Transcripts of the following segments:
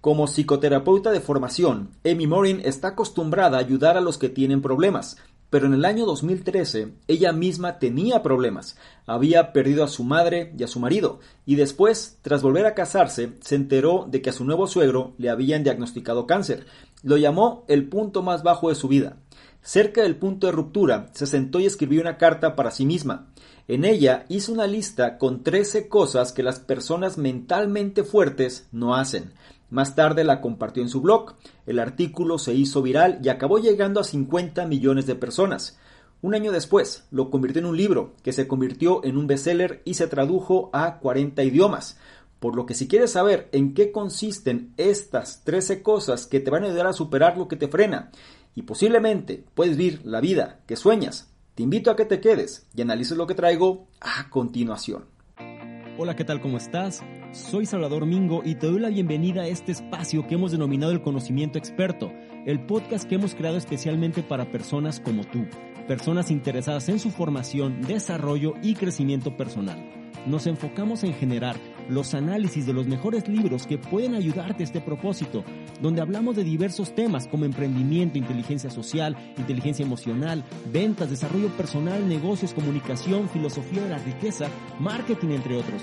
Como psicoterapeuta de formación, Amy Morin está acostumbrada a ayudar a los que tienen problemas, pero en el año 2013 ella misma tenía problemas. Había perdido a su madre y a su marido, y después, tras volver a casarse, se enteró de que a su nuevo suegro le habían diagnosticado cáncer. Lo llamó el punto más bajo de su vida. Cerca del punto de ruptura, se sentó y escribió una carta para sí misma. En ella hizo una lista con 13 cosas que las personas mentalmente fuertes no hacen. Más tarde la compartió en su blog. El artículo se hizo viral y acabó llegando a 50 millones de personas. Un año después lo convirtió en un libro que se convirtió en un bestseller y se tradujo a 40 idiomas. Por lo que si quieres saber en qué consisten estas 13 cosas que te van a ayudar a superar lo que te frena y posiblemente puedes vivir la vida que sueñas, te invito a que te quedes y analices lo que traigo a continuación. Hola, ¿qué tal? ¿Cómo estás? Soy Salvador Mingo y te doy la bienvenida a este espacio que hemos denominado el conocimiento experto, el podcast que hemos creado especialmente para personas como tú, personas interesadas en su formación, desarrollo y crecimiento personal. Nos enfocamos en generar los análisis de los mejores libros que pueden ayudarte a este propósito, donde hablamos de diversos temas como emprendimiento, inteligencia social, inteligencia emocional, ventas, desarrollo personal, negocios, comunicación, filosofía de la riqueza, marketing, entre otros.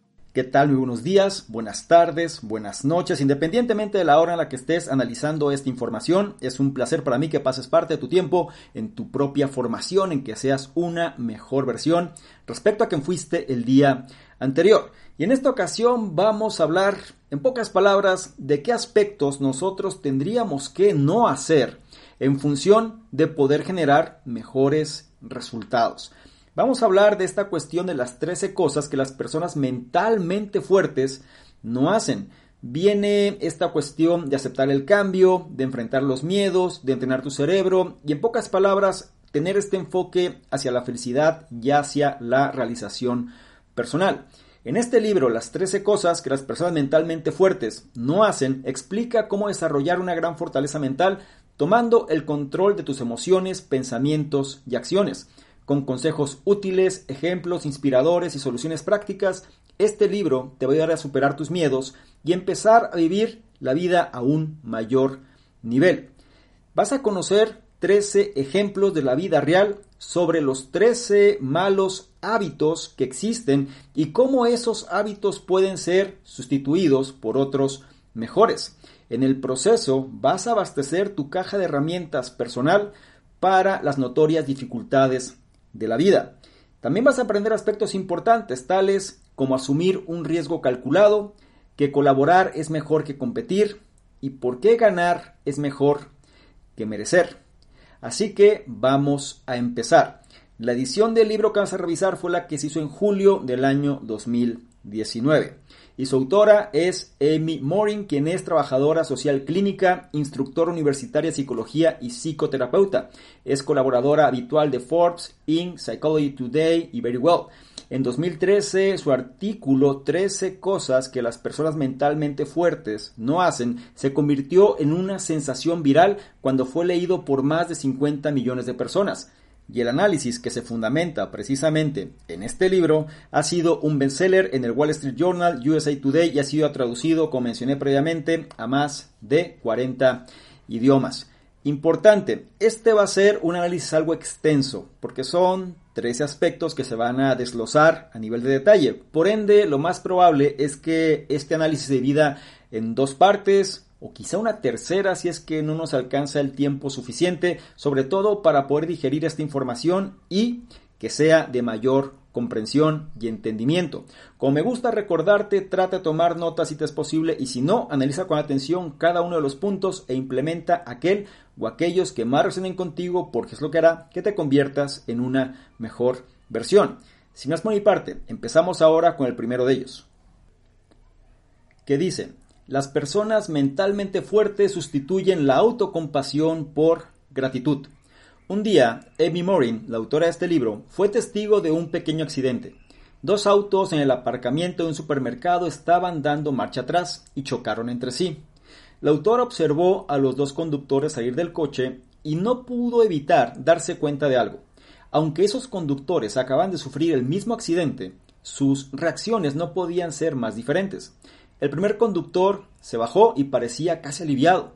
¿Qué tal? Muy buenos días, buenas tardes, buenas noches, independientemente de la hora en la que estés analizando esta información. Es un placer para mí que pases parte de tu tiempo en tu propia formación, en que seas una mejor versión respecto a quien fuiste el día anterior. Y en esta ocasión vamos a hablar, en pocas palabras, de qué aspectos nosotros tendríamos que no hacer en función de poder generar mejores resultados. Vamos a hablar de esta cuestión de las 13 cosas que las personas mentalmente fuertes no hacen. Viene esta cuestión de aceptar el cambio, de enfrentar los miedos, de entrenar tu cerebro y en pocas palabras tener este enfoque hacia la felicidad y hacia la realización personal. En este libro, Las 13 cosas que las personas mentalmente fuertes no hacen, explica cómo desarrollar una gran fortaleza mental tomando el control de tus emociones, pensamientos y acciones. Con consejos útiles, ejemplos inspiradores y soluciones prácticas, este libro te va a ayudar a superar tus miedos y empezar a vivir la vida a un mayor nivel. Vas a conocer 13 ejemplos de la vida real sobre los 13 malos hábitos que existen y cómo esos hábitos pueden ser sustituidos por otros mejores. En el proceso vas a abastecer tu caja de herramientas personal para las notorias dificultades de la vida. También vas a aprender aspectos importantes tales como asumir un riesgo calculado, que colaborar es mejor que competir y por qué ganar es mejor que merecer. Así que vamos a empezar. La edición del libro que vas a revisar fue la que se hizo en julio del año 2019 y su autora es Amy Morin, quien es trabajadora social clínica, instructor universitaria de psicología y psicoterapeuta. Es colaboradora habitual de Forbes, Inc., Psychology Today y Very Well. En 2013, su artículo 13 cosas que las personas mentalmente fuertes no hacen se convirtió en una sensación viral cuando fue leído por más de 50 millones de personas y el análisis que se fundamenta precisamente en este libro ha sido un bestseller en el Wall Street Journal, USA Today y ha sido traducido, como mencioné previamente, a más de 40 idiomas. Importante, este va a ser un análisis algo extenso, porque son 13 aspectos que se van a desglosar a nivel de detalle. Por ende, lo más probable es que este análisis se divida en dos partes, o quizá una tercera si es que no nos alcanza el tiempo suficiente, sobre todo para poder digerir esta información y que sea de mayor comprensión y entendimiento. Como me gusta recordarte, trata de tomar notas si te es posible y si no, analiza con atención cada uno de los puntos e implementa aquel o aquellos que más resuenen contigo porque es lo que hará que te conviertas en una mejor versión. Sin más por mi parte, empezamos ahora con el primero de ellos. Que dice, las personas mentalmente fuertes sustituyen la autocompasión por gratitud. Un día, Amy Morin, la autora de este libro, fue testigo de un pequeño accidente. Dos autos en el aparcamiento de un supermercado estaban dando marcha atrás y chocaron entre sí. La autora observó a los dos conductores salir del coche y no pudo evitar darse cuenta de algo. Aunque esos conductores acaban de sufrir el mismo accidente, sus reacciones no podían ser más diferentes. El primer conductor se bajó y parecía casi aliviado.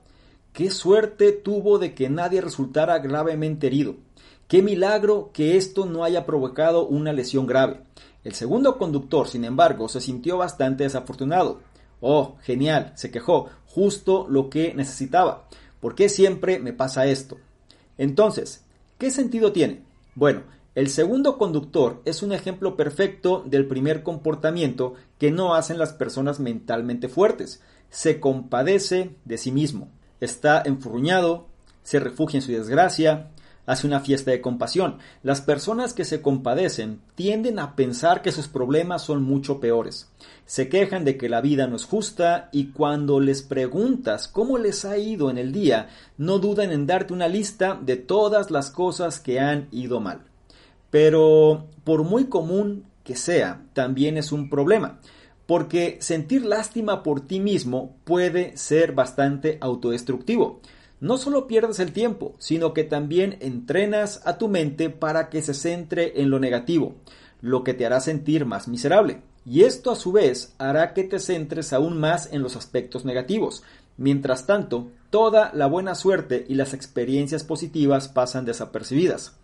Qué suerte tuvo de que nadie resultara gravemente herido. Qué milagro que esto no haya provocado una lesión grave. El segundo conductor, sin embargo, se sintió bastante desafortunado. Oh, genial, se quejó, justo lo que necesitaba. ¿Por qué siempre me pasa esto? Entonces, ¿qué sentido tiene? Bueno, el segundo conductor es un ejemplo perfecto del primer comportamiento que no hacen las personas mentalmente fuertes. Se compadece de sí mismo, está enfurruñado, se refugia en su desgracia, hace una fiesta de compasión. Las personas que se compadecen tienden a pensar que sus problemas son mucho peores. Se quejan de que la vida no es justa y cuando les preguntas cómo les ha ido en el día, no dudan en darte una lista de todas las cosas que han ido mal. Pero, por muy común que sea, también es un problema, porque sentir lástima por ti mismo puede ser bastante autodestructivo no solo pierdes el tiempo, sino que también entrenas a tu mente para que se centre en lo negativo, lo que te hará sentir más miserable. Y esto a su vez hará que te centres aún más en los aspectos negativos. Mientras tanto, toda la buena suerte y las experiencias positivas pasan desapercibidas.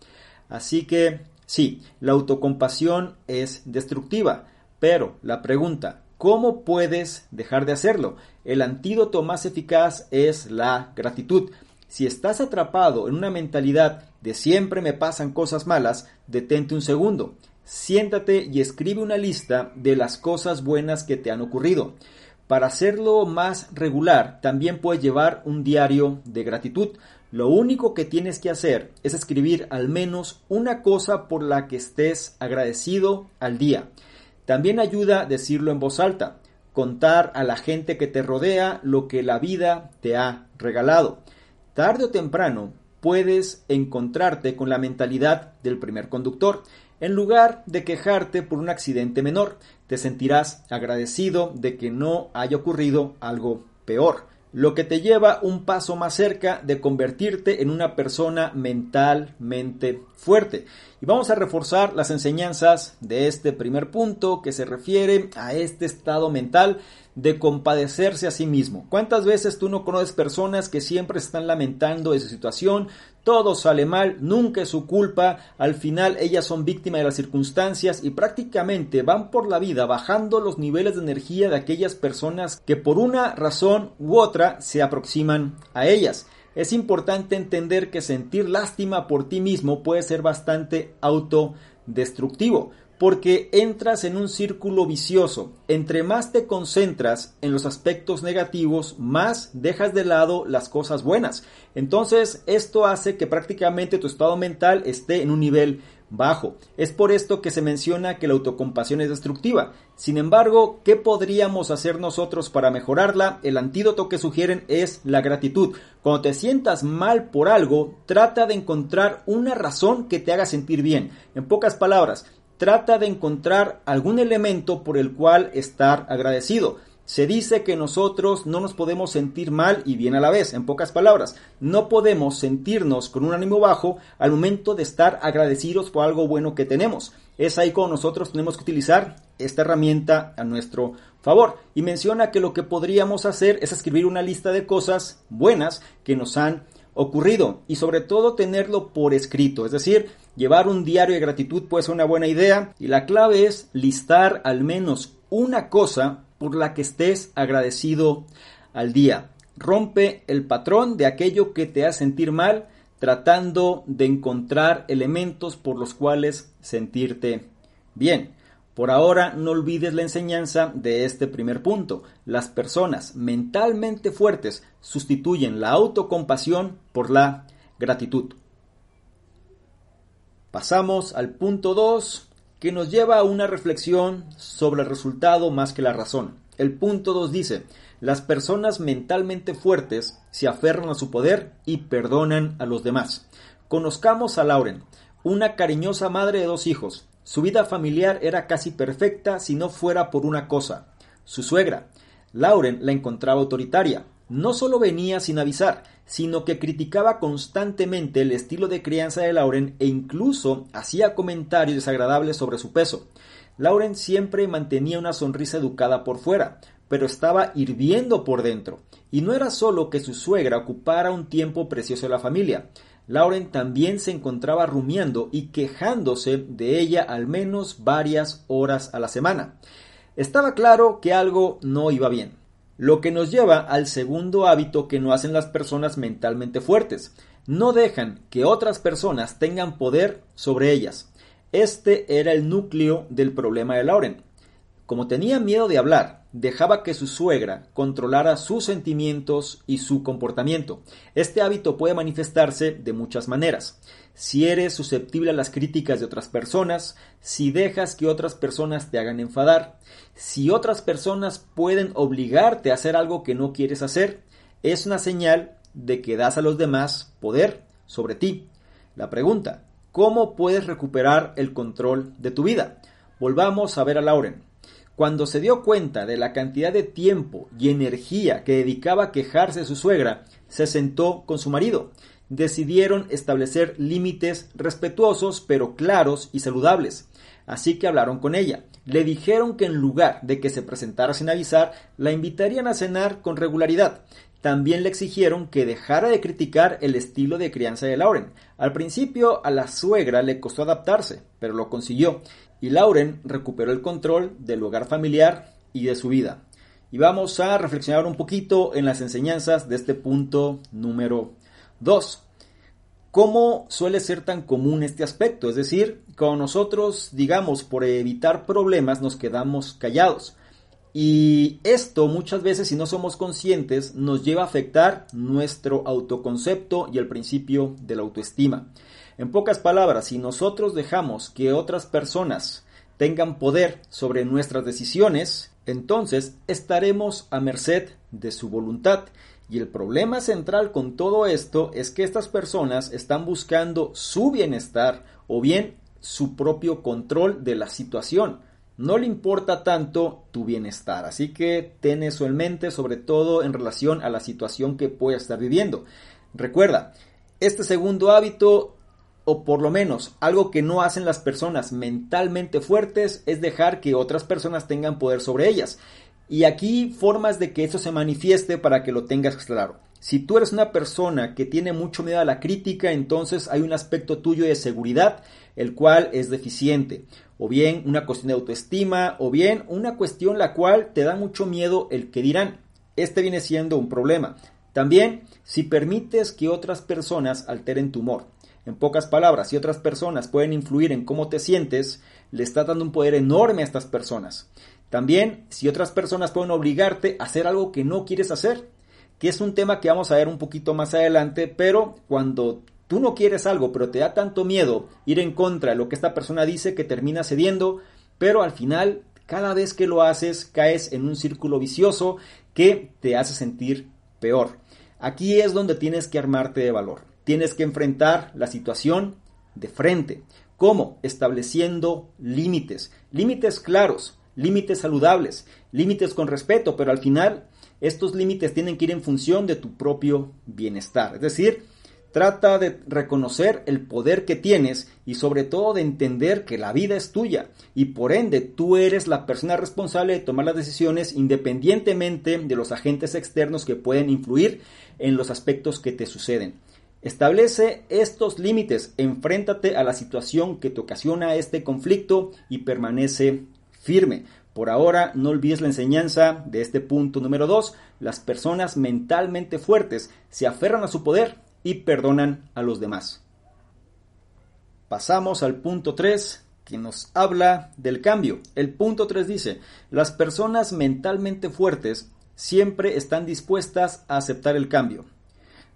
Así que, sí, la autocompasión es destructiva, pero la pregunta, ¿Cómo puedes dejar de hacerlo? El antídoto más eficaz es la gratitud. Si estás atrapado en una mentalidad de siempre me pasan cosas malas, detente un segundo. Siéntate y escribe una lista de las cosas buenas que te han ocurrido. Para hacerlo más regular, también puedes llevar un diario de gratitud. Lo único que tienes que hacer es escribir al menos una cosa por la que estés agradecido al día. También ayuda decirlo en voz alta, contar a la gente que te rodea lo que la vida te ha regalado. Tarde o temprano puedes encontrarte con la mentalidad del primer conductor. En lugar de quejarte por un accidente menor, te sentirás agradecido de que no haya ocurrido algo peor lo que te lleva un paso más cerca de convertirte en una persona mentalmente fuerte. Y vamos a reforzar las enseñanzas de este primer punto que se refiere a este estado mental de compadecerse a sí mismo. ¿Cuántas veces tú no conoces personas que siempre están lamentando de su situación? Todo sale mal, nunca es su culpa, al final ellas son víctimas de las circunstancias y prácticamente van por la vida bajando los niveles de energía de aquellas personas que por una razón u otra se aproximan a ellas. Es importante entender que sentir lástima por ti mismo puede ser bastante autodestructivo porque entras en un círculo vicioso. Entre más te concentras en los aspectos negativos, más dejas de lado las cosas buenas. Entonces, esto hace que prácticamente tu estado mental esté en un nivel bajo. Es por esto que se menciona que la autocompasión es destructiva. Sin embargo, ¿qué podríamos hacer nosotros para mejorarla? El antídoto que sugieren es la gratitud. Cuando te sientas mal por algo, trata de encontrar una razón que te haga sentir bien. En pocas palabras, trata de encontrar algún elemento por el cual estar agradecido. Se dice que nosotros no nos podemos sentir mal y bien a la vez, en pocas palabras, no podemos sentirnos con un ánimo bajo al momento de estar agradecidos por algo bueno que tenemos. Es ahí cuando nosotros tenemos que utilizar esta herramienta a nuestro favor. Y menciona que lo que podríamos hacer es escribir una lista de cosas buenas que nos han ocurrido y sobre todo tenerlo por escrito, es decir, llevar un diario de gratitud puede ser una buena idea y la clave es listar al menos una cosa por la que estés agradecido al día. Rompe el patrón de aquello que te hace sentir mal tratando de encontrar elementos por los cuales sentirte Bien, por ahora no olvides la enseñanza de este primer punto. Las personas mentalmente fuertes sustituyen la autocompasión por la gratitud. Pasamos al punto 2 que nos lleva a una reflexión sobre el resultado más que la razón. El punto 2 dice, las personas mentalmente fuertes se aferran a su poder y perdonan a los demás. Conozcamos a Lauren, una cariñosa madre de dos hijos. Su vida familiar era casi perfecta si no fuera por una cosa, su suegra. Lauren la encontraba autoritaria. No solo venía sin avisar, sino que criticaba constantemente el estilo de crianza de Lauren e incluso hacía comentarios desagradables sobre su peso. Lauren siempre mantenía una sonrisa educada por fuera, pero estaba hirviendo por dentro. Y no era solo que su suegra ocupara un tiempo precioso de la familia. Lauren también se encontraba rumiando y quejándose de ella al menos varias horas a la semana. Estaba claro que algo no iba bien. Lo que nos lleva al segundo hábito que no hacen las personas mentalmente fuertes. No dejan que otras personas tengan poder sobre ellas. Este era el núcleo del problema de Lauren. Como tenía miedo de hablar, dejaba que su suegra controlara sus sentimientos y su comportamiento. Este hábito puede manifestarse de muchas maneras. Si eres susceptible a las críticas de otras personas, si dejas que otras personas te hagan enfadar, si otras personas pueden obligarte a hacer algo que no quieres hacer, es una señal de que das a los demás poder sobre ti. La pregunta, ¿cómo puedes recuperar el control de tu vida? Volvamos a ver a Lauren. Cuando se dio cuenta de la cantidad de tiempo y energía que dedicaba a quejarse de su suegra, se sentó con su marido. Decidieron establecer límites respetuosos pero claros y saludables. Así que hablaron con ella. Le dijeron que en lugar de que se presentara sin avisar, la invitarían a cenar con regularidad. También le exigieron que dejara de criticar el estilo de crianza de Lauren. Al principio a la suegra le costó adaptarse, pero lo consiguió y Lauren recuperó el control del hogar familiar y de su vida. Y vamos a reflexionar un poquito en las enseñanzas de este punto número 2. ¿Cómo suele ser tan común este aspecto? Es decir, cuando nosotros, digamos, por evitar problemas nos quedamos callados. Y esto muchas veces, si no somos conscientes, nos lleva a afectar nuestro autoconcepto y el principio de la autoestima. En pocas palabras, si nosotros dejamos que otras personas tengan poder sobre nuestras decisiones, entonces estaremos a merced de su voluntad. Y el problema central con todo esto es que estas personas están buscando su bienestar o bien su propio control de la situación. No le importa tanto tu bienestar, así que ten eso en mente, sobre todo en relación a la situación que puedas estar viviendo. Recuerda, este segundo hábito o por lo menos algo que no hacen las personas mentalmente fuertes es dejar que otras personas tengan poder sobre ellas. Y aquí formas de que eso se manifieste para que lo tengas claro. Si tú eres una persona que tiene mucho miedo a la crítica, entonces hay un aspecto tuyo de seguridad el cual es deficiente, o bien una cuestión de autoestima, o bien una cuestión la cual te da mucho miedo el que dirán. Este viene siendo un problema. También si permites que otras personas alteren tu humor, en pocas palabras, si otras personas pueden influir en cómo te sientes, le está dando un poder enorme a estas personas. También, si otras personas pueden obligarte a hacer algo que no quieres hacer, que es un tema que vamos a ver un poquito más adelante, pero cuando tú no quieres algo, pero te da tanto miedo ir en contra de lo que esta persona dice que termina cediendo, pero al final, cada vez que lo haces, caes en un círculo vicioso que te hace sentir peor. Aquí es donde tienes que armarte de valor tienes que enfrentar la situación de frente. ¿Cómo? Estableciendo límites, límites claros, límites saludables, límites con respeto, pero al final estos límites tienen que ir en función de tu propio bienestar. Es decir, trata de reconocer el poder que tienes y sobre todo de entender que la vida es tuya y por ende tú eres la persona responsable de tomar las decisiones independientemente de los agentes externos que pueden influir en los aspectos que te suceden. Establece estos límites, enfréntate a la situación que te ocasiona este conflicto y permanece firme. Por ahora, no olvides la enseñanza de este punto número 2. Las personas mentalmente fuertes se aferran a su poder y perdonan a los demás. Pasamos al punto 3, que nos habla del cambio. El punto 3 dice, las personas mentalmente fuertes siempre están dispuestas a aceptar el cambio.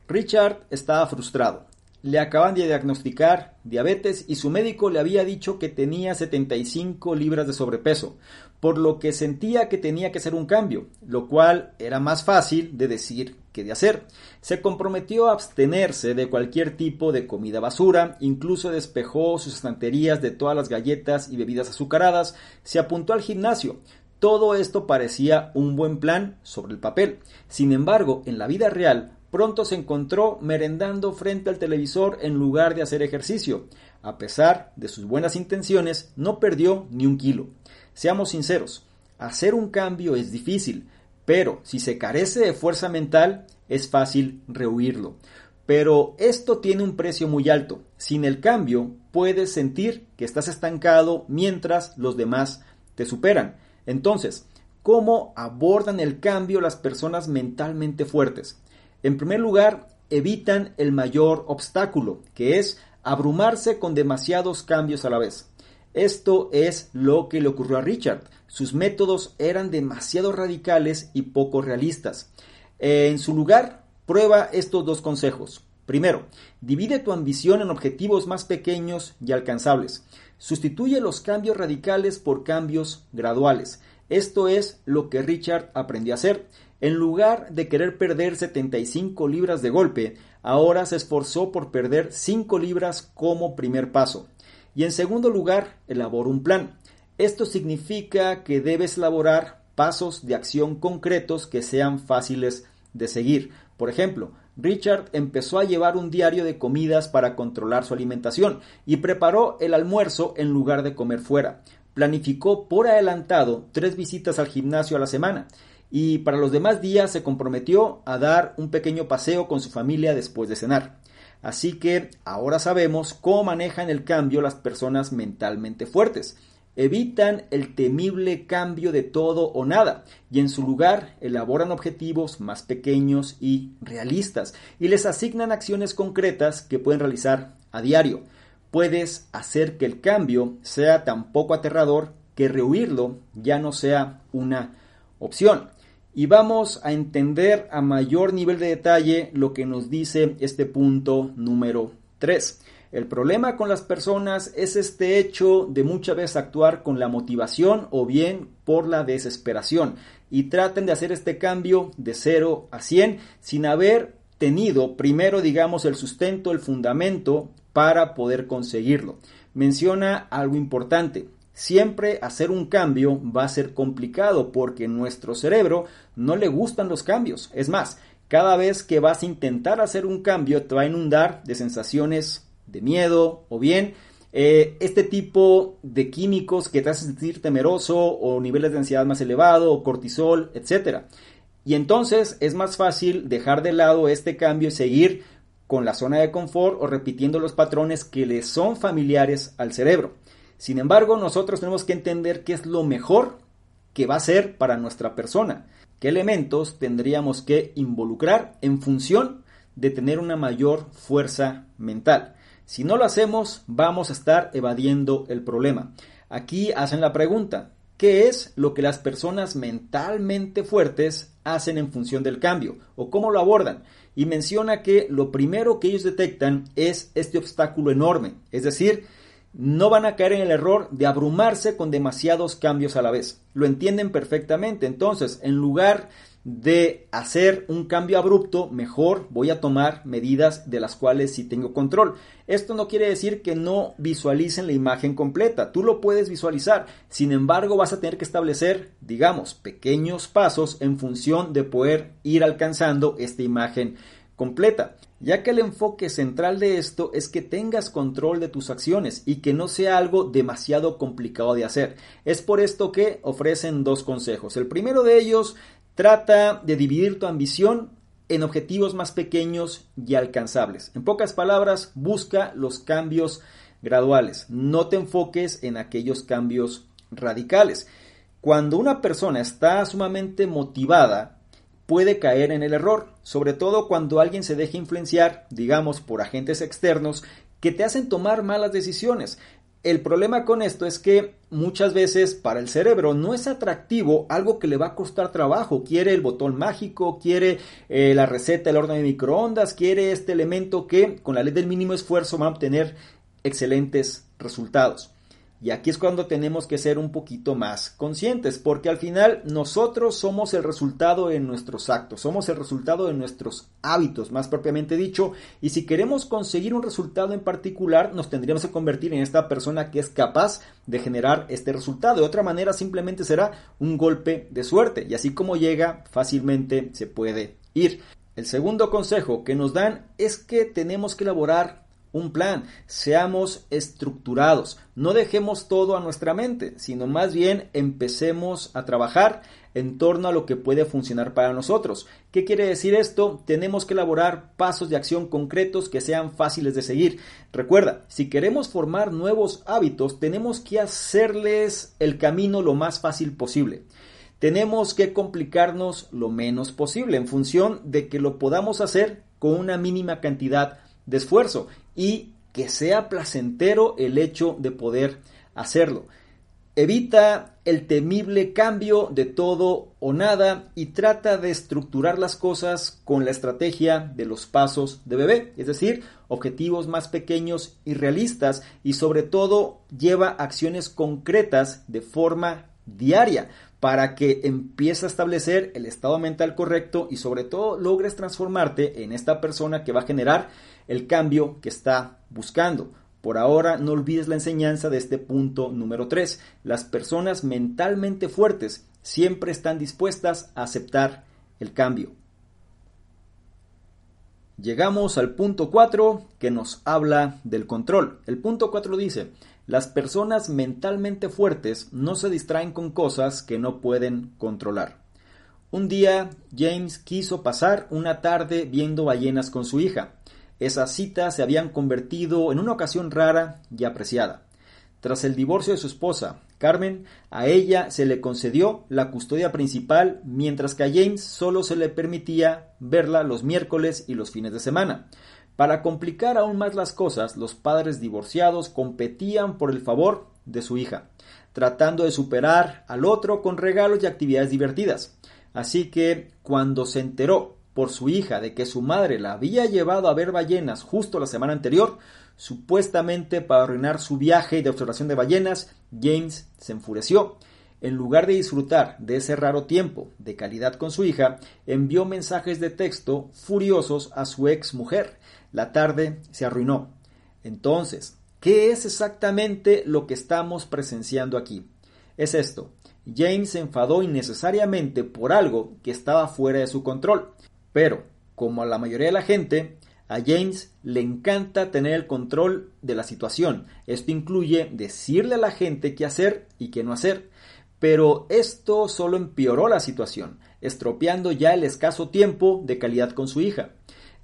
Richard estaba frustrado. Le acaban de diagnosticar diabetes y su médico le había dicho que tenía 75 libras de sobrepeso, por lo que sentía que tenía que hacer un cambio, lo cual era más fácil de decir que de hacer. Se comprometió a abstenerse de cualquier tipo de comida basura, incluso despejó sus estanterías de todas las galletas y bebidas azucaradas, se apuntó al gimnasio, todo esto parecía un buen plan sobre el papel. Sin embargo, en la vida real, pronto se encontró merendando frente al televisor en lugar de hacer ejercicio. A pesar de sus buenas intenciones, no perdió ni un kilo. Seamos sinceros, hacer un cambio es difícil, pero si se carece de fuerza mental, es fácil rehuirlo. Pero esto tiene un precio muy alto. Sin el cambio, puedes sentir que estás estancado mientras los demás te superan. Entonces, ¿cómo abordan el cambio las personas mentalmente fuertes? En primer lugar, evitan el mayor obstáculo, que es abrumarse con demasiados cambios a la vez. Esto es lo que le ocurrió a Richard. Sus métodos eran demasiado radicales y poco realistas. En su lugar, prueba estos dos consejos. Primero, divide tu ambición en objetivos más pequeños y alcanzables. Sustituye los cambios radicales por cambios graduales. Esto es lo que Richard aprendió a hacer. En lugar de querer perder 75 libras de golpe, ahora se esforzó por perder 5 libras como primer paso. Y en segundo lugar, elaboró un plan. Esto significa que debes elaborar pasos de acción concretos que sean fáciles de seguir. Por ejemplo, Richard empezó a llevar un diario de comidas para controlar su alimentación y preparó el almuerzo en lugar de comer fuera. Planificó por adelantado tres visitas al gimnasio a la semana y para los demás días se comprometió a dar un pequeño paseo con su familia después de cenar. Así que ahora sabemos cómo manejan el cambio las personas mentalmente fuertes. Evitan el temible cambio de todo o nada y en su lugar elaboran objetivos más pequeños y realistas y les asignan acciones concretas que pueden realizar a diario. Puedes hacer que el cambio sea tan poco aterrador que rehuirlo ya no sea una opción y vamos a entender a mayor nivel de detalle lo que nos dice este punto número 3. El problema con las personas es este hecho de muchas veces actuar con la motivación o bien por la desesperación y traten de hacer este cambio de 0 a 100 sin haber tenido primero digamos el sustento, el fundamento para poder conseguirlo. Menciona algo importante. Siempre hacer un cambio va a ser complicado porque nuestro cerebro no le gustan los cambios. Es más, cada vez que vas a intentar hacer un cambio te va a inundar de sensaciones de miedo o bien eh, este tipo de químicos que te hacen sentir temeroso o niveles de ansiedad más elevado o cortisol, etc. Y entonces es más fácil dejar de lado este cambio y seguir con la zona de confort o repitiendo los patrones que le son familiares al cerebro. Sin embargo, nosotros tenemos que entender qué es lo mejor que va a ser para nuestra persona, qué elementos tendríamos que involucrar en función de tener una mayor fuerza mental. Si no lo hacemos, vamos a estar evadiendo el problema. Aquí hacen la pregunta, ¿qué es lo que las personas mentalmente fuertes hacen en función del cambio o cómo lo abordan? Y menciona que lo primero que ellos detectan es este obstáculo enorme, es decir, no van a caer en el error de abrumarse con demasiados cambios a la vez. Lo entienden perfectamente. Entonces, en lugar hacer un cambio abrupto, mejor voy a tomar medidas de las cuales sí tengo control. Esto no quiere decir que no visualicen la imagen completa, tú lo puedes visualizar, sin embargo vas a tener que establecer, digamos, pequeños pasos en función de poder ir alcanzando esta imagen completa, ya que el enfoque central de esto es que tengas control de tus acciones y que no sea algo demasiado complicado de hacer. Es por esto que ofrecen dos consejos. El primero de ellos trata de dividir tu ambición en objetivos más pequeños y alcanzables. En pocas palabras, busca los cambios graduales. No te enfoques en aquellos cambios radicales. Cuando una persona está sumamente motivada, puede caer en el error, sobre todo cuando alguien se deja influenciar, digamos, por agentes externos que te hacen tomar malas decisiones. El problema con esto es que muchas veces para el cerebro no es atractivo algo que le va a costar trabajo. Quiere el botón mágico, quiere eh, la receta del horno de microondas, quiere este elemento que con la ley del mínimo esfuerzo va a obtener excelentes resultados. Y aquí es cuando tenemos que ser un poquito más conscientes, porque al final nosotros somos el resultado de nuestros actos, somos el resultado de nuestros hábitos, más propiamente dicho, y si queremos conseguir un resultado en particular, nos tendríamos que convertir en esta persona que es capaz de generar este resultado. De otra manera, simplemente será un golpe de suerte, y así como llega, fácilmente se puede ir. El segundo consejo que nos dan es que tenemos que elaborar un plan, seamos estructurados, no dejemos todo a nuestra mente, sino más bien empecemos a trabajar en torno a lo que puede funcionar para nosotros. ¿Qué quiere decir esto? Tenemos que elaborar pasos de acción concretos que sean fáciles de seguir. Recuerda, si queremos formar nuevos hábitos, tenemos que hacerles el camino lo más fácil posible tenemos que complicarnos lo menos posible en función de que lo podamos hacer con una mínima cantidad de esfuerzo y que sea placentero el hecho de poder hacerlo. Evita el temible cambio de todo o nada y trata de estructurar las cosas con la estrategia de los pasos de bebé, es decir, objetivos más pequeños y realistas y sobre todo lleva acciones concretas de forma diaria para que empieces a establecer el estado mental correcto y sobre todo logres transformarte en esta persona que va a generar el cambio que está buscando. Por ahora no olvides la enseñanza de este punto número 3. Las personas mentalmente fuertes siempre están dispuestas a aceptar el cambio. Llegamos al punto 4 que nos habla del control. El punto 4 dice, las personas mentalmente fuertes no se distraen con cosas que no pueden controlar. Un día James quiso pasar una tarde viendo ballenas con su hija. Esas citas se habían convertido en una ocasión rara y apreciada. Tras el divorcio de su esposa, Carmen, a ella se le concedió la custodia principal, mientras que a James solo se le permitía verla los miércoles y los fines de semana. Para complicar aún más las cosas, los padres divorciados competían por el favor de su hija, tratando de superar al otro con regalos y actividades divertidas. Así que, cuando se enteró por su hija de que su madre la había llevado a ver ballenas justo la semana anterior, supuestamente para arruinar su viaje de observación de ballenas, James se enfureció. En lugar de disfrutar de ese raro tiempo de calidad con su hija, envió mensajes de texto furiosos a su ex mujer, la tarde se arruinó. Entonces, ¿qué es exactamente lo que estamos presenciando aquí? Es esto. James se enfadó innecesariamente por algo que estaba fuera de su control. Pero, como a la mayoría de la gente, a James le encanta tener el control de la situación. Esto incluye decirle a la gente qué hacer y qué no hacer. Pero esto solo empeoró la situación, estropeando ya el escaso tiempo de calidad con su hija.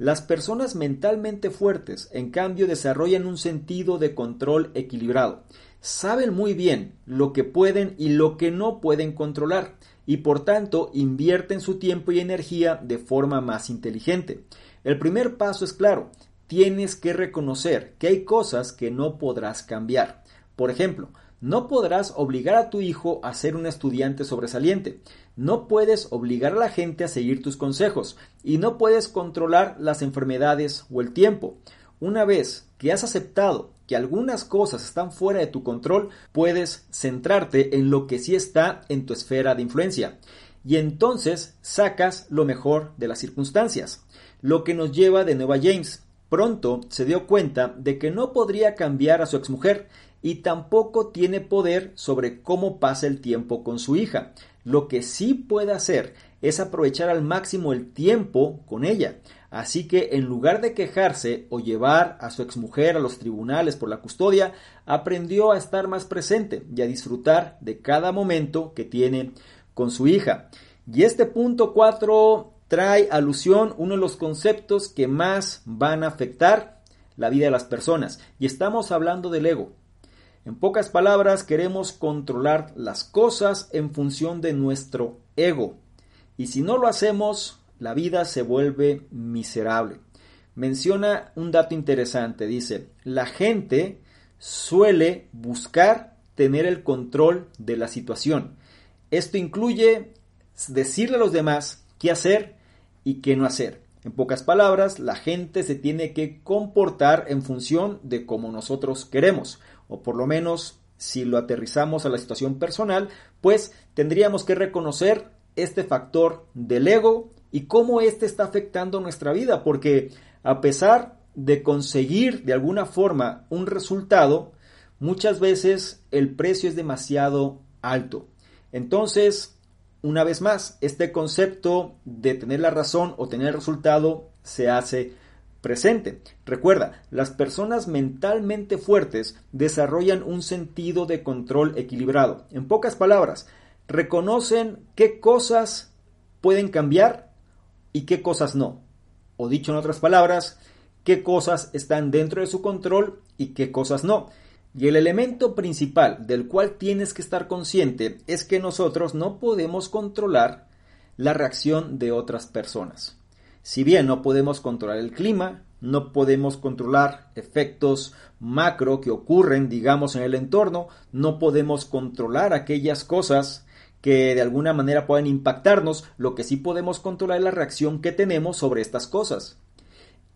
Las personas mentalmente fuertes, en cambio, desarrollan un sentido de control equilibrado. Saben muy bien lo que pueden y lo que no pueden controlar y por tanto invierten su tiempo y energía de forma más inteligente. El primer paso es claro, tienes que reconocer que hay cosas que no podrás cambiar. Por ejemplo, no podrás obligar a tu hijo a ser un estudiante sobresaliente. No puedes obligar a la gente a seguir tus consejos y no puedes controlar las enfermedades o el tiempo. Una vez que has aceptado que algunas cosas están fuera de tu control, puedes centrarte en lo que sí está en tu esfera de influencia. Y entonces sacas lo mejor de las circunstancias. Lo que nos lleva de nuevo a James. Pronto se dio cuenta de que no podría cambiar a su exmujer y tampoco tiene poder sobre cómo pasa el tiempo con su hija. Lo que sí puede hacer es aprovechar al máximo el tiempo con ella. Así que en lugar de quejarse o llevar a su exmujer a los tribunales por la custodia, aprendió a estar más presente y a disfrutar de cada momento que tiene con su hija. Y este punto 4 trae alusión uno de los conceptos que más van a afectar la vida de las personas. Y estamos hablando del ego. En pocas palabras, queremos controlar las cosas en función de nuestro ego. Y si no lo hacemos, la vida se vuelve miserable. Menciona un dato interesante, dice, la gente suele buscar tener el control de la situación. Esto incluye decirle a los demás qué hacer y qué no hacer. En pocas palabras, la gente se tiene que comportar en función de cómo nosotros queremos, o por lo menos si lo aterrizamos a la situación personal, pues tendríamos que reconocer este factor del ego y cómo éste está afectando nuestra vida, porque a pesar de conseguir de alguna forma un resultado, muchas veces el precio es demasiado alto. Entonces, una vez más, este concepto de tener la razón o tener el resultado se hace presente. Recuerda, las personas mentalmente fuertes desarrollan un sentido de control equilibrado. En pocas palabras, reconocen qué cosas pueden cambiar y qué cosas no. O dicho en otras palabras, qué cosas están dentro de su control y qué cosas no. Y el elemento principal del cual tienes que estar consciente es que nosotros no podemos controlar la reacción de otras personas. Si bien no podemos controlar el clima, no podemos controlar efectos macro que ocurren, digamos, en el entorno, no podemos controlar aquellas cosas que de alguna manera pueden impactarnos, lo que sí podemos controlar es la reacción que tenemos sobre estas cosas.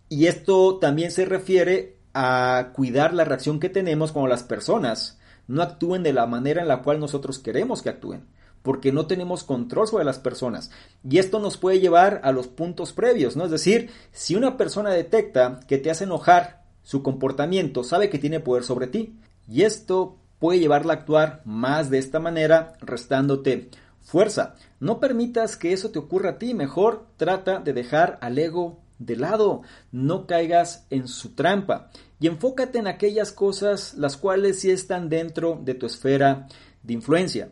Y esto también se refiere a cuidar la reacción que tenemos cuando las personas no actúen de la manera en la cual nosotros queremos que actúen, porque no tenemos control sobre las personas. Y esto nos puede llevar a los puntos previos, ¿no? Es decir, si una persona detecta que te hace enojar su comportamiento, sabe que tiene poder sobre ti, y esto puede llevarla a actuar más de esta manera, restándote fuerza. No permitas que eso te ocurra a ti, mejor trata de dejar al ego de lado, no caigas en su trampa y enfócate en aquellas cosas las cuales sí están dentro de tu esfera de influencia.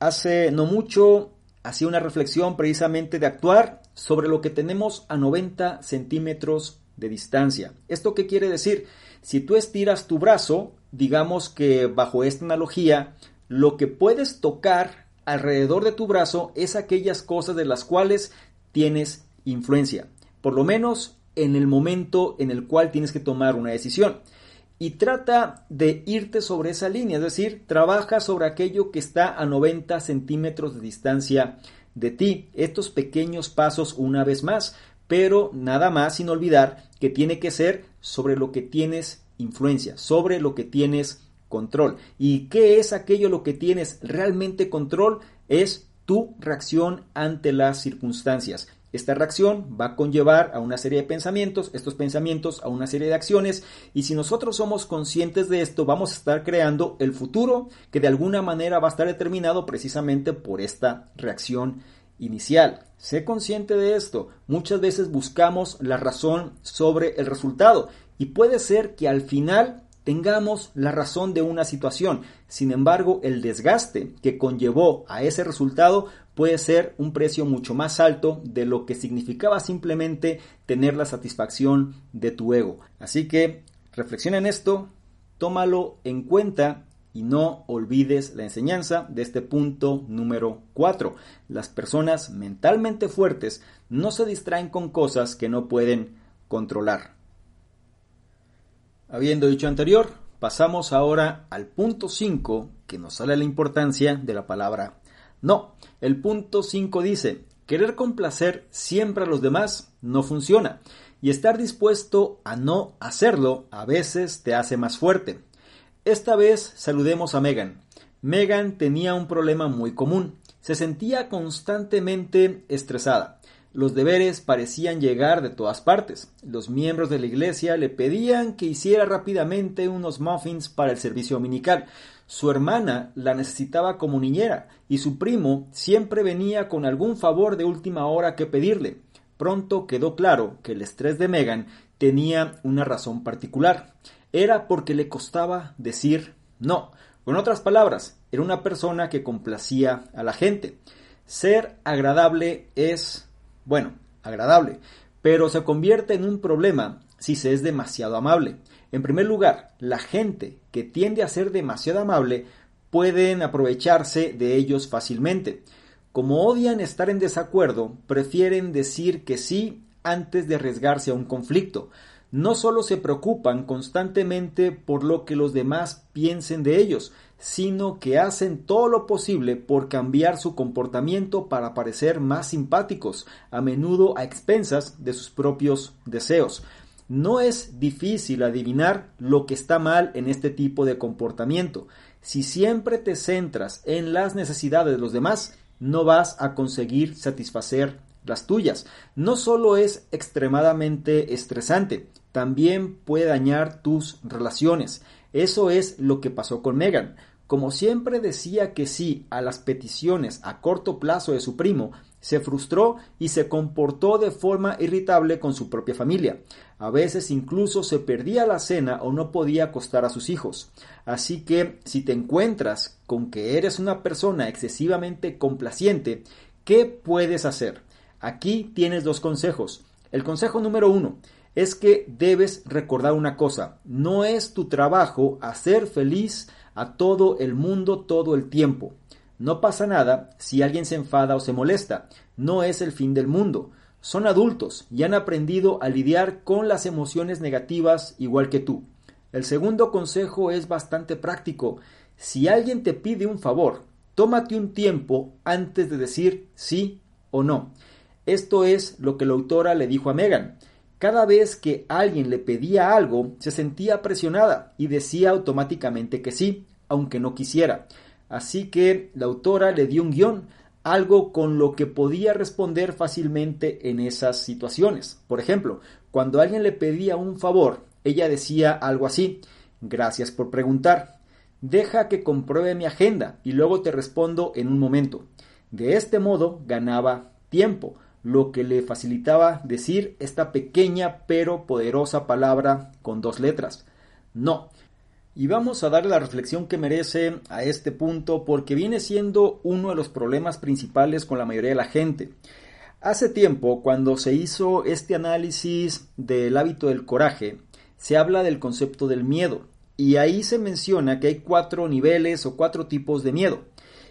Hace no mucho hacía una reflexión precisamente de actuar sobre lo que tenemos a 90 centímetros de distancia. ¿Esto qué quiere decir? Si tú estiras tu brazo, digamos que bajo esta analogía, lo que puedes tocar alrededor de tu brazo es aquellas cosas de las cuales tienes influencia por lo menos en el momento en el cual tienes que tomar una decisión. Y trata de irte sobre esa línea, es decir, trabaja sobre aquello que está a 90 centímetros de distancia de ti. Estos pequeños pasos una vez más, pero nada más sin olvidar que tiene que ser sobre lo que tienes influencia, sobre lo que tienes control. ¿Y qué es aquello lo que tienes realmente control? Es tu reacción ante las circunstancias. Esta reacción va a conllevar a una serie de pensamientos, estos pensamientos a una serie de acciones y si nosotros somos conscientes de esto vamos a estar creando el futuro que de alguna manera va a estar determinado precisamente por esta reacción inicial. Sé consciente de esto. Muchas veces buscamos la razón sobre el resultado y puede ser que al final tengamos la razón de una situación. Sin embargo, el desgaste que conllevó a ese resultado puede ser un precio mucho más alto de lo que significaba simplemente tener la satisfacción de tu ego. Así que reflexiona en esto, tómalo en cuenta y no olvides la enseñanza de este punto número 4. Las personas mentalmente fuertes no se distraen con cosas que no pueden controlar. Habiendo dicho anterior, pasamos ahora al punto 5 que nos sale la importancia de la palabra no. El punto 5 dice, querer complacer siempre a los demás no funciona y estar dispuesto a no hacerlo a veces te hace más fuerte. Esta vez saludemos a Megan. Megan tenía un problema muy común. Se sentía constantemente estresada. Los deberes parecían llegar de todas partes. Los miembros de la iglesia le pedían que hiciera rápidamente unos muffins para el servicio dominical. Su hermana la necesitaba como niñera y su primo siempre venía con algún favor de última hora que pedirle. Pronto quedó claro que el estrés de Megan tenía una razón particular. Era porque le costaba decir no. Con otras palabras, era una persona que complacía a la gente. Ser agradable es bueno, agradable, pero se convierte en un problema si se es demasiado amable. En primer lugar, la gente que tiende a ser demasiado amable pueden aprovecharse de ellos fácilmente. Como odian estar en desacuerdo, prefieren decir que sí antes de arriesgarse a un conflicto. no solo se preocupan constantemente por lo que los demás piensen de ellos, sino que hacen todo lo posible por cambiar su comportamiento para parecer más simpáticos, a menudo a expensas de sus propios deseos. No es difícil adivinar lo que está mal en este tipo de comportamiento. Si siempre te centras en las necesidades de los demás, no vas a conseguir satisfacer las tuyas. No solo es extremadamente estresante, también puede dañar tus relaciones. Eso es lo que pasó con Megan. Como siempre decía que sí a las peticiones a corto plazo de su primo, se frustró y se comportó de forma irritable con su propia familia. A veces incluso se perdía la cena o no podía acostar a sus hijos. Así que si te encuentras con que eres una persona excesivamente complaciente, ¿qué puedes hacer? Aquí tienes dos consejos. El consejo número uno es que debes recordar una cosa. No es tu trabajo hacer feliz a todo el mundo todo el tiempo. No pasa nada si alguien se enfada o se molesta. No es el fin del mundo. Son adultos y han aprendido a lidiar con las emociones negativas igual que tú. El segundo consejo es bastante práctico. Si alguien te pide un favor, tómate un tiempo antes de decir sí o no. Esto es lo que la autora le dijo a Megan. Cada vez que alguien le pedía algo, se sentía presionada y decía automáticamente que sí, aunque no quisiera. Así que la autora le dio un guion, algo con lo que podía responder fácilmente en esas situaciones. Por ejemplo, cuando alguien le pedía un favor, ella decía algo así, gracias por preguntar, deja que compruebe mi agenda y luego te respondo en un momento. De este modo ganaba tiempo, lo que le facilitaba decir esta pequeña pero poderosa palabra con dos letras. No. Y vamos a darle la reflexión que merece a este punto porque viene siendo uno de los problemas principales con la mayoría de la gente. Hace tiempo, cuando se hizo este análisis del hábito del coraje, se habla del concepto del miedo. Y ahí se menciona que hay cuatro niveles o cuatro tipos de miedo.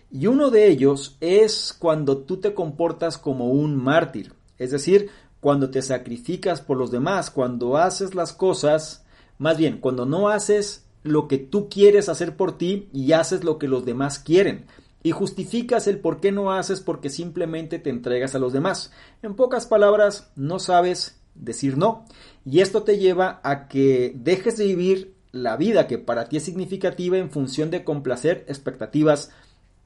Y uno de ellos es cuando tú te comportas como un mártir, es decir, cuando te sacrificas por los demás, cuando haces las cosas, más bien, cuando no haces lo que tú quieres hacer por ti y haces lo que los demás quieren. Y justificas el por qué no haces porque simplemente te entregas a los demás. En pocas palabras, no sabes decir no. Y esto te lleva a que dejes de vivir la vida que para ti es significativa en función de complacer expectativas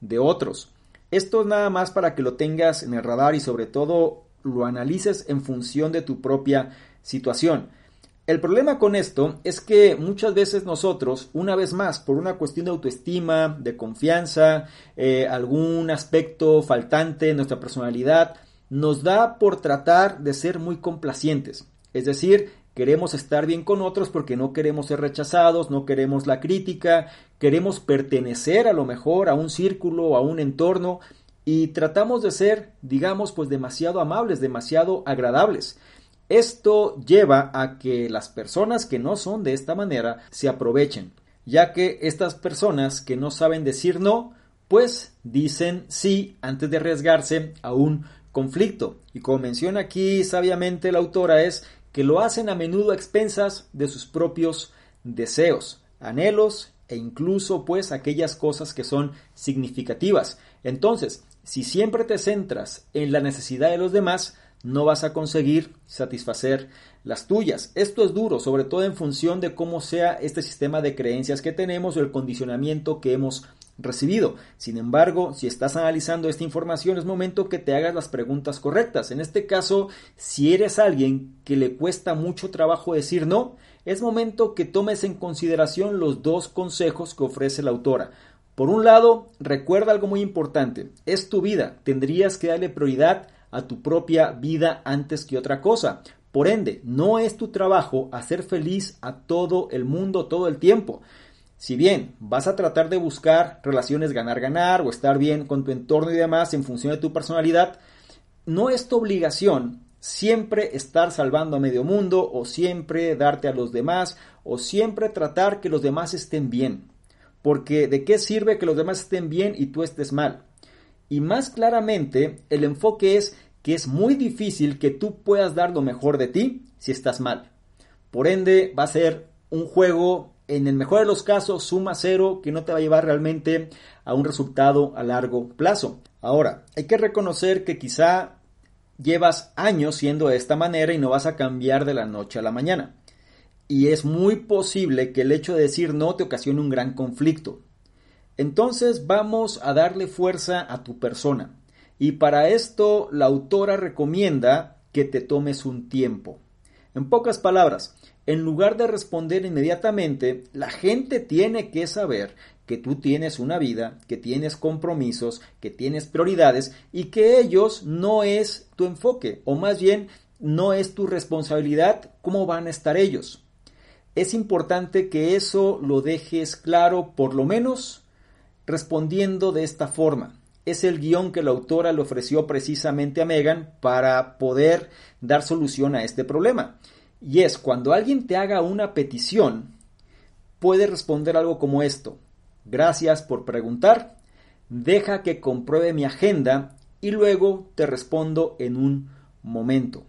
de otros. Esto es nada más para que lo tengas en el radar y sobre todo lo analices en función de tu propia situación. El problema con esto es que muchas veces nosotros, una vez más, por una cuestión de autoestima, de confianza, eh, algún aspecto faltante en nuestra personalidad, nos da por tratar de ser muy complacientes. Es decir, Queremos estar bien con otros porque no queremos ser rechazados, no queremos la crítica, queremos pertenecer a lo mejor a un círculo, a un entorno y tratamos de ser, digamos, pues demasiado amables, demasiado agradables. Esto lleva a que las personas que no son de esta manera se aprovechen, ya que estas personas que no saben decir no, pues dicen sí antes de arriesgarse a un conflicto. Y como menciona aquí sabiamente la autora es que lo hacen a menudo a expensas de sus propios deseos, anhelos e incluso pues aquellas cosas que son significativas. Entonces, si siempre te centras en la necesidad de los demás, no vas a conseguir satisfacer las tuyas. Esto es duro, sobre todo en función de cómo sea este sistema de creencias que tenemos o el condicionamiento que hemos recibido. Sin embargo, si estás analizando esta información, es momento que te hagas las preguntas correctas. En este caso, si eres alguien que le cuesta mucho trabajo decir no, es momento que tomes en consideración los dos consejos que ofrece la autora. Por un lado, recuerda algo muy importante, es tu vida, tendrías que darle prioridad a tu propia vida antes que otra cosa. Por ende, no es tu trabajo hacer feliz a todo el mundo todo el tiempo. Si bien vas a tratar de buscar relaciones ganar-ganar o estar bien con tu entorno y demás en función de tu personalidad, no es tu obligación siempre estar salvando a medio mundo o siempre darte a los demás o siempre tratar que los demás estén bien. Porque de qué sirve que los demás estén bien y tú estés mal. Y más claramente, el enfoque es que es muy difícil que tú puedas dar lo mejor de ti si estás mal. Por ende, va a ser un juego, en el mejor de los casos, suma cero, que no te va a llevar realmente a un resultado a largo plazo. Ahora, hay que reconocer que quizá llevas años siendo de esta manera y no vas a cambiar de la noche a la mañana. Y es muy posible que el hecho de decir no te ocasione un gran conflicto. Entonces vamos a darle fuerza a tu persona. Y para esto la autora recomienda que te tomes un tiempo. En pocas palabras, en lugar de responder inmediatamente, la gente tiene que saber que tú tienes una vida, que tienes compromisos, que tienes prioridades y que ellos no es tu enfoque o más bien no es tu responsabilidad cómo van a estar ellos. Es importante que eso lo dejes claro por lo menos respondiendo de esta forma. Es el guion que la autora le ofreció precisamente a Megan para poder dar solución a este problema. Y es cuando alguien te haga una petición, puede responder algo como esto. Gracias por preguntar. Deja que compruebe mi agenda y luego te respondo en un momento.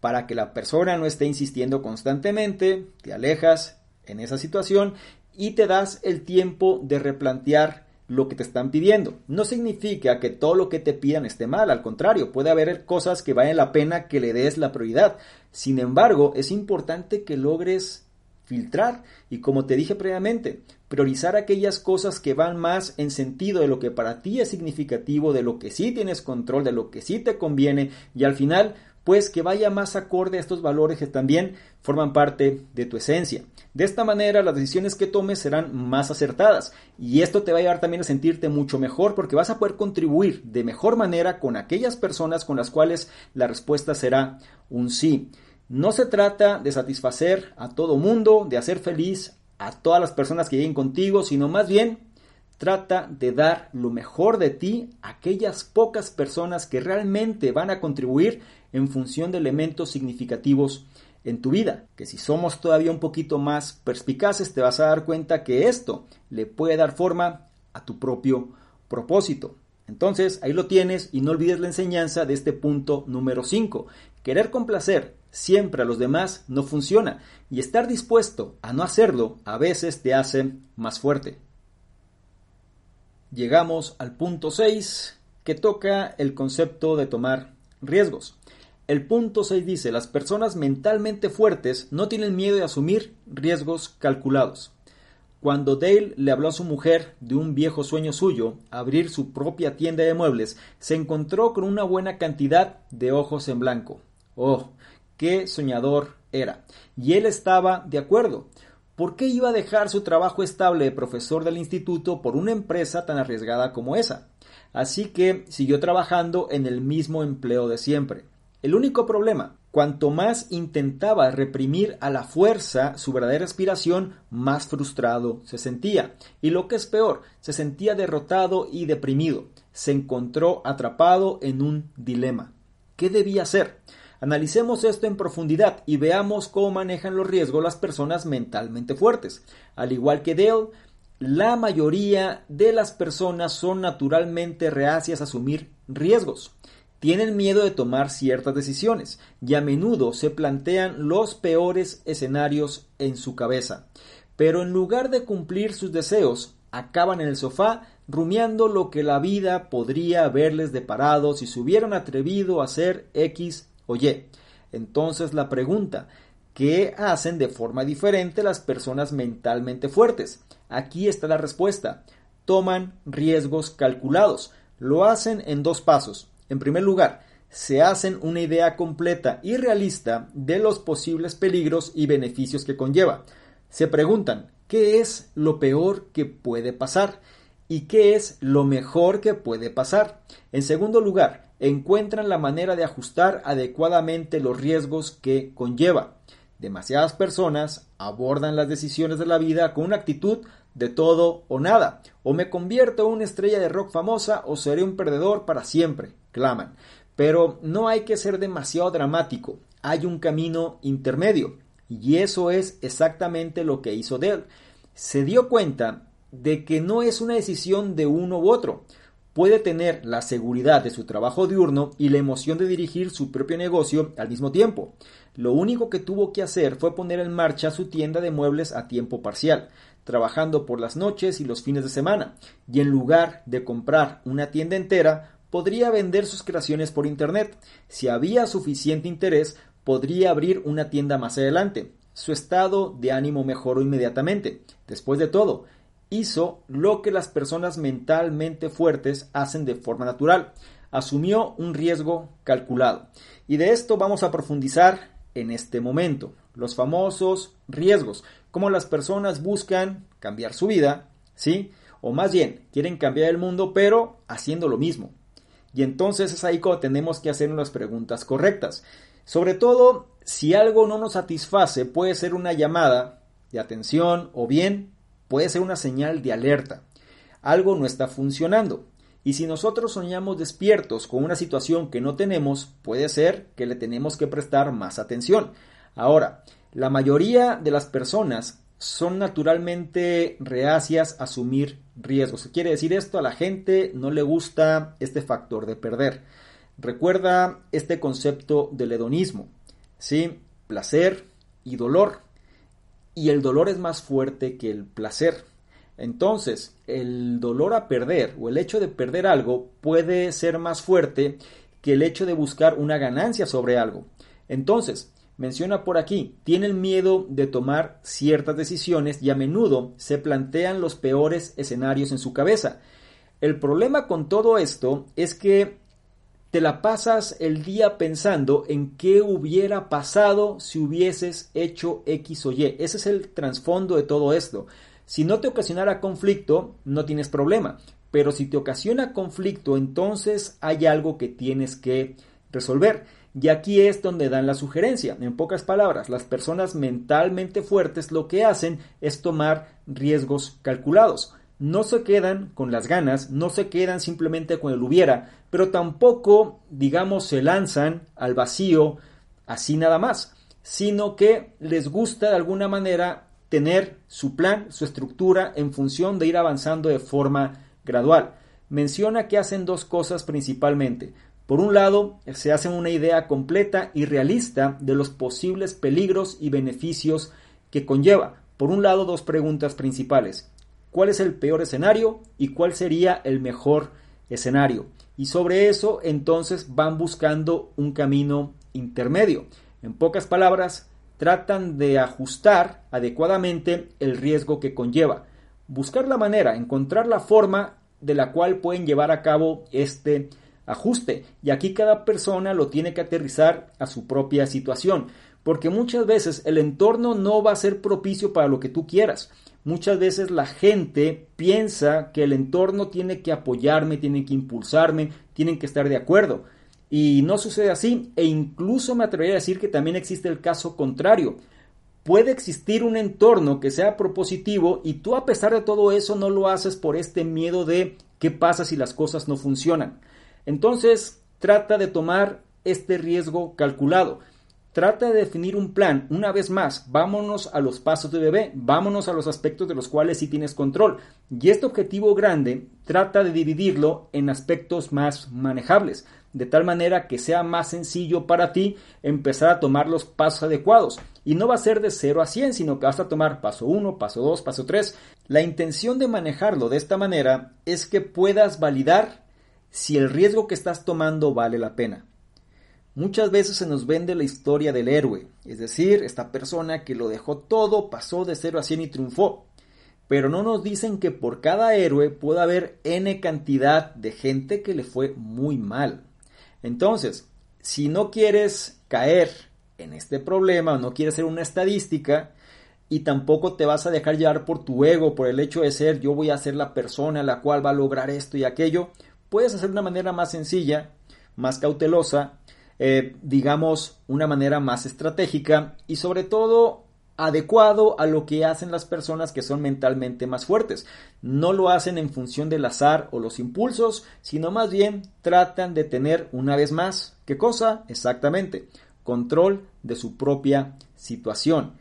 Para que la persona no esté insistiendo constantemente, te alejas en esa situación y te das el tiempo de replantear lo que te están pidiendo. No significa que todo lo que te pidan esté mal, al contrario, puede haber cosas que valen la pena que le des la prioridad. Sin embargo, es importante que logres filtrar y como te dije previamente, priorizar aquellas cosas que van más en sentido de lo que para ti es significativo, de lo que sí tienes control, de lo que sí te conviene y al final pues que vaya más acorde a estos valores que también forman parte de tu esencia. De esta manera las decisiones que tomes serán más acertadas y esto te va a llevar también a sentirte mucho mejor porque vas a poder contribuir de mejor manera con aquellas personas con las cuales la respuesta será un sí. No se trata de satisfacer a todo mundo, de hacer feliz a todas las personas que lleguen contigo, sino más bien trata de dar lo mejor de ti a aquellas pocas personas que realmente van a contribuir en función de elementos significativos en tu vida. Que si somos todavía un poquito más perspicaces, te vas a dar cuenta que esto le puede dar forma a tu propio propósito. Entonces, ahí lo tienes y no olvides la enseñanza de este punto número 5. Querer complacer siempre a los demás no funciona y estar dispuesto a no hacerlo a veces te hace más fuerte. Llegamos al punto 6 que toca el concepto de tomar riesgos. El punto 6 dice, las personas mentalmente fuertes no tienen miedo de asumir riesgos calculados. Cuando Dale le habló a su mujer de un viejo sueño suyo, abrir su propia tienda de muebles, se encontró con una buena cantidad de ojos en blanco. Oh, qué soñador era. Y él estaba de acuerdo. ¿Por qué iba a dejar su trabajo estable de profesor del instituto por una empresa tan arriesgada como esa? Así que siguió trabajando en el mismo empleo de siempre. El único problema Cuanto más intentaba reprimir a la fuerza su verdadera aspiración, más frustrado se sentía. Y lo que es peor, se sentía derrotado y deprimido. Se encontró atrapado en un dilema. ¿Qué debía hacer? Analicemos esto en profundidad y veamos cómo manejan los riesgos las personas mentalmente fuertes. Al igual que Dale, la mayoría de las personas son naturalmente reacias a asumir riesgos tienen miedo de tomar ciertas decisiones y a menudo se plantean los peores escenarios en su cabeza. Pero en lugar de cumplir sus deseos, acaban en el sofá rumiando lo que la vida podría haberles deparado si se hubieran atrevido a hacer X o Y. Entonces la pregunta, ¿qué hacen de forma diferente las personas mentalmente fuertes? Aquí está la respuesta. Toman riesgos calculados. Lo hacen en dos pasos. En primer lugar, se hacen una idea completa y realista de los posibles peligros y beneficios que conlleva. Se preguntan, ¿qué es lo peor que puede pasar? ¿Y qué es lo mejor que puede pasar? En segundo lugar, encuentran la manera de ajustar adecuadamente los riesgos que conlleva. Demasiadas personas abordan las decisiones de la vida con una actitud de todo o nada. O me convierto en una estrella de rock famosa o seré un perdedor para siempre claman. Pero no hay que ser demasiado dramático, hay un camino intermedio. Y eso es exactamente lo que hizo Dell. Se dio cuenta de que no es una decisión de uno u otro. puede tener la seguridad de su trabajo diurno y la emoción de dirigir su propio negocio al mismo tiempo. Lo único que tuvo que hacer fue poner en marcha su tienda de muebles a tiempo parcial, trabajando por las noches y los fines de semana, y en lugar de comprar una tienda entera, podría vender sus creaciones por Internet. Si había suficiente interés, podría abrir una tienda más adelante. Su estado de ánimo mejoró inmediatamente. Después de todo, hizo lo que las personas mentalmente fuertes hacen de forma natural. Asumió un riesgo calculado. Y de esto vamos a profundizar en este momento. Los famosos riesgos. Cómo las personas buscan cambiar su vida, ¿sí? O más bien, quieren cambiar el mundo, pero haciendo lo mismo. Y entonces es ahí cuando tenemos que hacer las preguntas correctas. Sobre todo, si algo no nos satisface, puede ser una llamada de atención o bien puede ser una señal de alerta. Algo no está funcionando. Y si nosotros soñamos despiertos con una situación que no tenemos, puede ser que le tenemos que prestar más atención. Ahora, la mayoría de las personas son naturalmente reacias a asumir riesgos. ¿Qué quiere decir esto? A la gente no le gusta este factor de perder. Recuerda este concepto del hedonismo, ¿sí? Placer y dolor. Y el dolor es más fuerte que el placer. Entonces, el dolor a perder o el hecho de perder algo puede ser más fuerte que el hecho de buscar una ganancia sobre algo. Entonces, menciona por aquí, tiene el miedo de tomar ciertas decisiones y a menudo se plantean los peores escenarios en su cabeza. El problema con todo esto es que te la pasas el día pensando en qué hubiera pasado si hubieses hecho X o Y. Ese es el trasfondo de todo esto. Si no te ocasionara conflicto, no tienes problema. Pero si te ocasiona conflicto, entonces hay algo que tienes que resolver. Y aquí es donde dan la sugerencia. En pocas palabras, las personas mentalmente fuertes lo que hacen es tomar riesgos calculados no se quedan con las ganas, no se quedan simplemente con el hubiera, pero tampoco, digamos, se lanzan al vacío así nada más, sino que les gusta de alguna manera tener su plan, su estructura en función de ir avanzando de forma gradual. Menciona que hacen dos cosas principalmente. Por un lado, se hacen una idea completa y realista de los posibles peligros y beneficios que conlleva. Por un lado, dos preguntas principales cuál es el peor escenario y cuál sería el mejor escenario. Y sobre eso entonces van buscando un camino intermedio. En pocas palabras, tratan de ajustar adecuadamente el riesgo que conlleva. Buscar la manera, encontrar la forma de la cual pueden llevar a cabo este ajuste. Y aquí cada persona lo tiene que aterrizar a su propia situación. Porque muchas veces el entorno no va a ser propicio para lo que tú quieras. Muchas veces la gente piensa que el entorno tiene que apoyarme, tiene que impulsarme, tienen que estar de acuerdo. Y no sucede así, e incluso me atrevería a decir que también existe el caso contrario. Puede existir un entorno que sea propositivo y tú a pesar de todo eso no lo haces por este miedo de qué pasa si las cosas no funcionan. Entonces, trata de tomar este riesgo calculado. Trata de definir un plan. Una vez más, vámonos a los pasos de bebé, vámonos a los aspectos de los cuales sí tienes control. Y este objetivo grande, trata de dividirlo en aspectos más manejables, de tal manera que sea más sencillo para ti empezar a tomar los pasos adecuados. Y no va a ser de 0 a 100, sino que vas a tomar paso 1, paso 2, paso 3. La intención de manejarlo de esta manera es que puedas validar si el riesgo que estás tomando vale la pena. Muchas veces se nos vende la historia del héroe, es decir, esta persona que lo dejó todo, pasó de 0 a 100 y triunfó. Pero no nos dicen que por cada héroe puede haber n cantidad de gente que le fue muy mal. Entonces, si no quieres caer en este problema, no quieres ser una estadística, y tampoco te vas a dejar llevar por tu ego, por el hecho de ser yo voy a ser la persona la cual va a lograr esto y aquello, puedes hacer de una manera más sencilla, más cautelosa eh, digamos, una manera más estratégica y sobre todo adecuado a lo que hacen las personas que son mentalmente más fuertes. No lo hacen en función del azar o los impulsos, sino más bien tratan de tener una vez más, ¿qué cosa? Exactamente, control de su propia situación.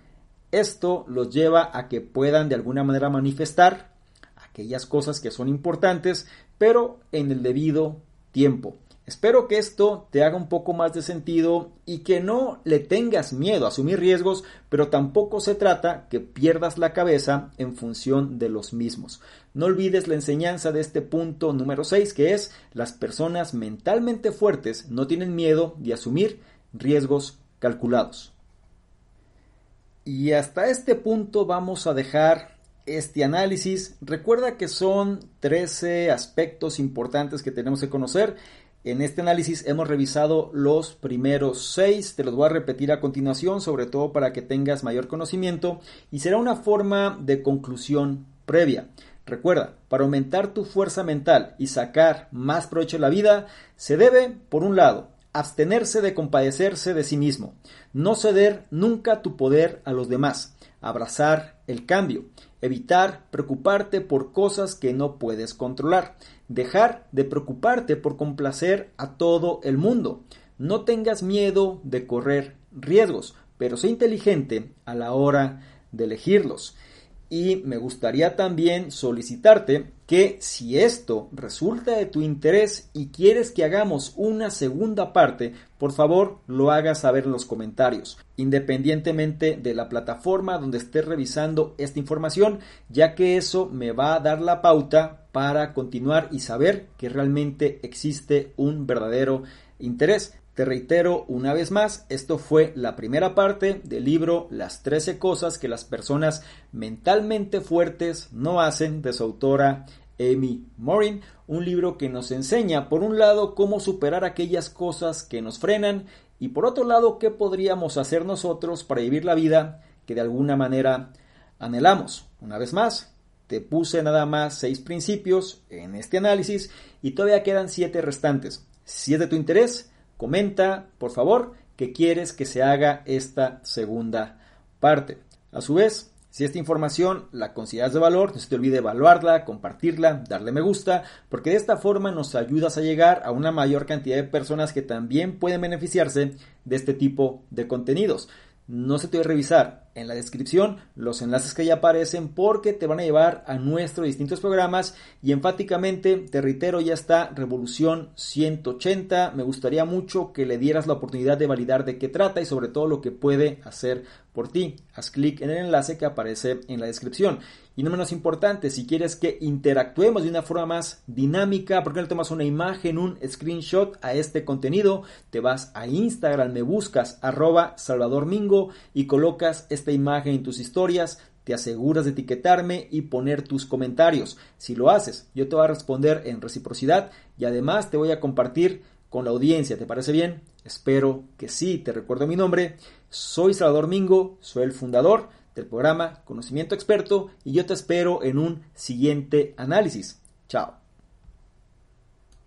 Esto los lleva a que puedan de alguna manera manifestar aquellas cosas que son importantes, pero en el debido tiempo. Espero que esto te haga un poco más de sentido y que no le tengas miedo a asumir riesgos, pero tampoco se trata que pierdas la cabeza en función de los mismos. No olvides la enseñanza de este punto número 6, que es las personas mentalmente fuertes no tienen miedo de asumir riesgos calculados. Y hasta este punto vamos a dejar este análisis. Recuerda que son 13 aspectos importantes que tenemos que conocer en este análisis hemos revisado los primeros seis, te los voy a repetir a continuación, sobre todo para que tengas mayor conocimiento, y será una forma de conclusión previa. Recuerda, para aumentar tu fuerza mental y sacar más provecho de la vida, se debe, por un lado, abstenerse de compadecerse de sí mismo, no ceder nunca tu poder a los demás, abrazar el cambio, evitar preocuparte por cosas que no puedes controlar, dejar de preocuparte por complacer a todo el mundo. No tengas miedo de correr riesgos, pero sé inteligente a la hora de elegirlos. Y me gustaría también solicitarte que si esto resulta de tu interés y quieres que hagamos una segunda parte, por favor lo hagas saber en los comentarios, independientemente de la plataforma donde estés revisando esta información, ya que eso me va a dar la pauta para continuar y saber que realmente existe un verdadero interés. Te reitero una vez más, esto fue la primera parte del libro Las 13 cosas que las personas mentalmente fuertes no hacen de su autora Amy Morin, un libro que nos enseña por un lado cómo superar aquellas cosas que nos frenan y por otro lado qué podríamos hacer nosotros para vivir la vida que de alguna manera anhelamos. Una vez más, te puse nada más seis principios en este análisis y todavía quedan siete restantes. Si es de tu interés, Comenta, por favor, que quieres que se haga esta segunda parte. A su vez, si esta información la consideras de valor, no se te olvide evaluarla, compartirla, darle me gusta, porque de esta forma nos ayudas a llegar a una mayor cantidad de personas que también pueden beneficiarse de este tipo de contenidos. No se te olvide revisar en la descripción los enlaces que ya aparecen porque te van a llevar a nuestros distintos programas y enfáticamente te reitero ya está Revolución 180 me gustaría mucho que le dieras la oportunidad de validar de qué trata y sobre todo lo que puede hacer por ti. Haz clic en el enlace que aparece en la descripción y no menos importante, si quieres que interactuemos de una forma más dinámica, porque no tomas una imagen, un screenshot a este contenido? Te vas a Instagram, me buscas arroba Salvador Mingo y colocas esta imagen en tus historias, te aseguras de etiquetarme y poner tus comentarios. Si lo haces, yo te voy a responder en reciprocidad y además te voy a compartir con la audiencia. ¿Te parece bien? Espero que sí. Te recuerdo mi nombre. Soy Salvador Mingo, soy el fundador del programa Conocimiento Experto y yo te espero en un siguiente análisis. Chao.